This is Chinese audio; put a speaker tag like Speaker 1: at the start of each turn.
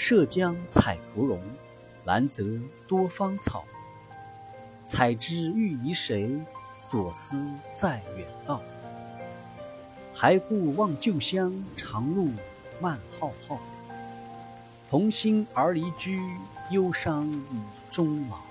Speaker 1: 涉江采芙蓉兰泽多芳草。采之欲遗谁所思在远道。还顾望旧乡长路漫浩浩同心而离居忧伤以终老。